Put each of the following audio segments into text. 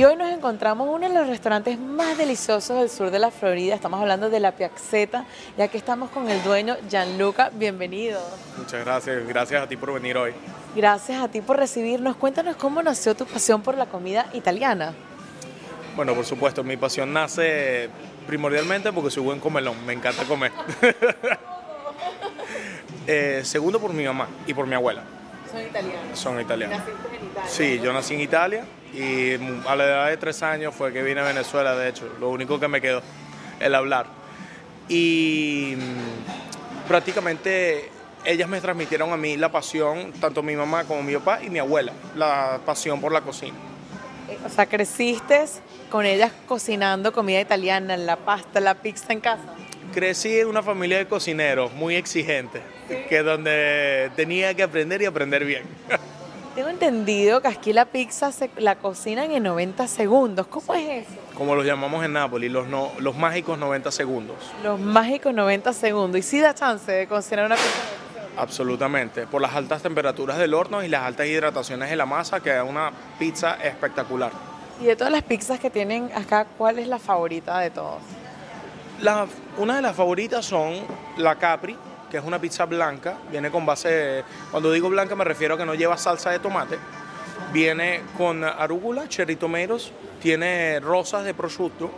Y hoy nos encontramos en uno de los restaurantes más deliciosos del sur de la Florida. Estamos hablando de La Piazzetta y aquí estamos con el dueño Gianluca. Bienvenido. Muchas gracias, gracias a ti por venir hoy. Gracias a ti por recibirnos. Cuéntanos cómo nació tu pasión por la comida italiana. Bueno, por supuesto, mi pasión nace primordialmente porque soy buen comelón, me encanta comer. Eh, segundo por mi mamá y por mi abuela. Son italianos. Son italianos. Naciste en Italia. Sí, yo nací en Italia y a la edad de tres años fue que vine a Venezuela, de hecho. Lo único que me quedó, el hablar. Y mm, prácticamente ellas me transmitieron a mí la pasión, tanto mi mamá como mi papá y mi abuela, la pasión por la cocina. Eh, O sea, creciste con ellas cocinando comida italiana, la pasta, la pizza en casa. Crecí en una familia de cocineros muy exigentes, que donde tenía que aprender y aprender bien. Tengo entendido que aquí la pizza se la cocinan en 90 segundos. ¿Cómo es eso? Como los llamamos en Nápoles, los, no- los mágicos 90 segundos. Los mágicos 90 segundos. ¿Y si da chance de cocinar una pizza? en 90 segundos? Absolutamente, por las altas temperaturas del horno y las altas hidrataciones de la masa, queda una pizza espectacular. Y de todas las pizzas que tienen acá, ¿cuál es la favorita de todos? Una de las favoritas son la Capri, que es una pizza blanca, viene con base, cuando digo blanca me refiero a que no lleva salsa de tomate, viene con arúgula, cherry tomatoes, tiene rosas de prosciutto,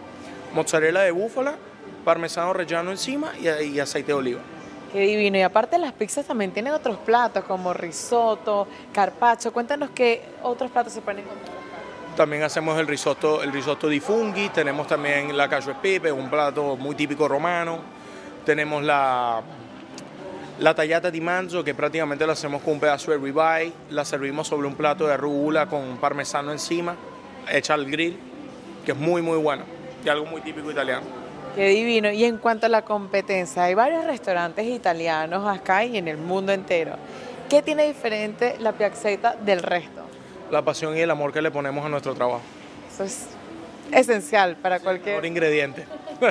mozzarella de búfala, parmesano rellano encima y, y aceite de oliva. Qué divino. Y aparte las pizzas también tienen otros platos como risotto, carpaccio. Cuéntanos qué otros platos se pueden encontrar. También hacemos el risotto, el risotto di funghi, tenemos también la cacio e pepe, un plato muy típico romano. Tenemos la, la tagliata di manzo, que prácticamente la hacemos con un pedazo de ribeye, la servimos sobre un plato de arugula con parmesano encima, hecha al grill, que es muy muy buena y algo muy típico italiano. Qué divino. Y en cuanto a la competencia, hay varios restaurantes italianos acá y en el mundo entero. ¿Qué tiene diferente la Piazzetta del resto? La pasión y el amor que le ponemos a nuestro trabajo. Eso es esencial para cualquier... ingrediente.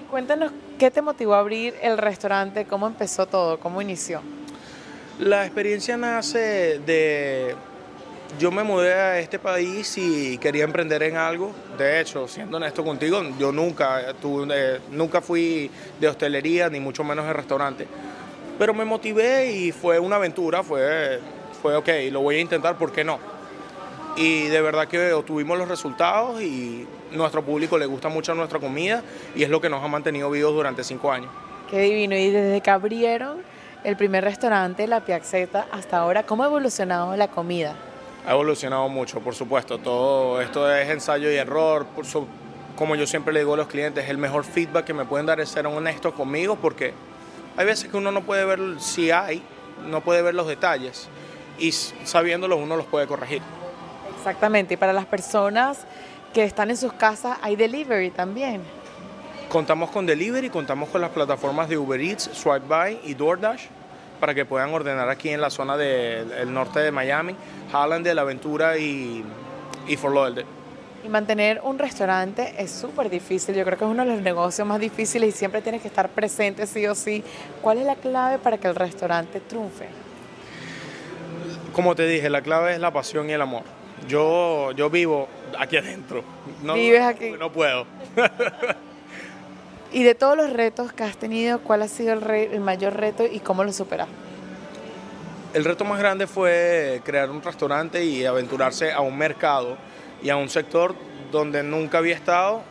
Y cuéntanos qué te motivó a abrir el restaurante, cómo empezó todo, cómo inició. La experiencia nace de... Yo me mudé a este país y quería emprender en algo. De hecho, siendo honesto contigo, yo nunca, tuve, eh, nunca fui de hostelería, ni mucho menos de restaurante. Pero me motivé y fue una aventura, fue, fue ok, lo voy a intentar, ¿por qué no? Y de verdad que obtuvimos los resultados y nuestro público le gusta mucho nuestra comida y es lo que nos ha mantenido vivos durante cinco años. Qué divino. Y desde que abrieron el primer restaurante, la Piazzetta, hasta ahora, ¿cómo ha evolucionado la comida? Ha evolucionado mucho, por supuesto. Todo esto es ensayo y error. Por su- como yo siempre le digo a los clientes, el mejor feedback que me pueden dar es ser honestos conmigo porque hay veces que uno no puede ver si hay, no puede ver los detalles y sabiéndolos uno los puede corregir. Exactamente. Y para las personas que están en sus casas, hay delivery también. Contamos con delivery, contamos con las plataformas de Uber Eats, Swipe By y DoorDash para que puedan ordenar aquí en la zona del norte de Miami, Hallandale, La Aventura y, y Fort Lauderdale. Y mantener un restaurante es súper difícil. Yo creo que es uno de los negocios más difíciles y siempre tienes que estar presente sí o sí. ¿Cuál es la clave para que el restaurante triunfe? Como te dije, la clave es la pasión y el amor. Yo, yo vivo aquí adentro. No, Vives aquí. No puedo. Y de todos los retos que has tenido, ¿cuál ha sido el, re- el mayor reto y cómo lo superas? El reto más grande fue crear un restaurante y aventurarse a un mercado y a un sector donde nunca había estado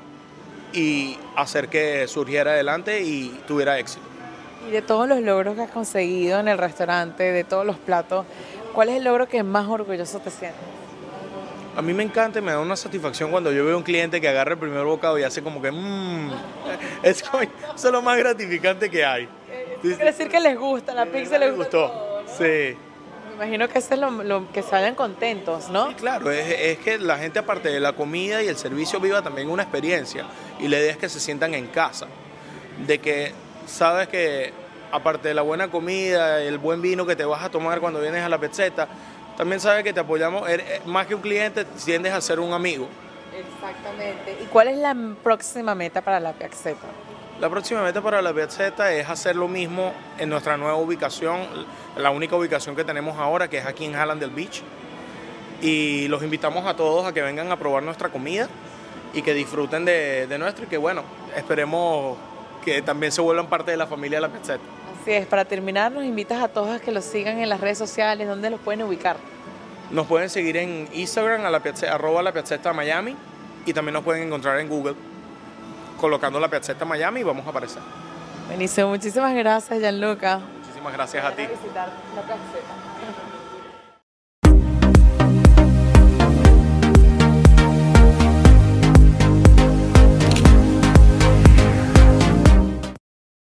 y hacer que surgiera adelante y tuviera éxito. Y de todos los logros que has conseguido en el restaurante, de todos los platos, ¿cuál es el logro que más orgulloso te sientes? A mí me encanta y me da una satisfacción cuando yo veo a un cliente que agarra el primer bocado y hace como que mmm, es, como- eso es lo más gratificante que hay. Quiere decir que les gusta, la pizza les gustó. todo, ¿no? Sí. Me imagino que eso es lo, lo- que vayan contentos, ¿no? Sí, claro, es, es que la gente aparte de la comida y el servicio viva también una experiencia y la idea es que se sientan en casa, de que sabes que aparte de la buena comida, el buen vino que te vas a tomar cuando vienes a la petzeta, también sabes que te apoyamos, er- er- más que un cliente, tiendes a ser un amigo. Exactamente. ¿Y cuál es la próxima meta para la Piazzetta? La próxima meta para la Piazzetta es hacer lo mismo en nuestra nueva ubicación, la única ubicación que tenemos ahora, que es aquí en Hallandale Beach. y los invitamos a todos a que vengan a probar nuestra comida y que disfruten de, de nuestro y que bueno, esperemos que también se vuelvan parte de la familia de la Piazzetta. Así es, para terminar nos invitas a todos a que los sigan en las redes sociales, ¿dónde los pueden ubicar? Nos pueden seguir en Instagram, a la piazzetta, arroba la Miami, y también nos pueden encontrar en Google colocando la Piazzetta Miami y vamos a aparecer. Buenísimo, muchísimas gracias Gianluca. Muchísimas gracias a ti.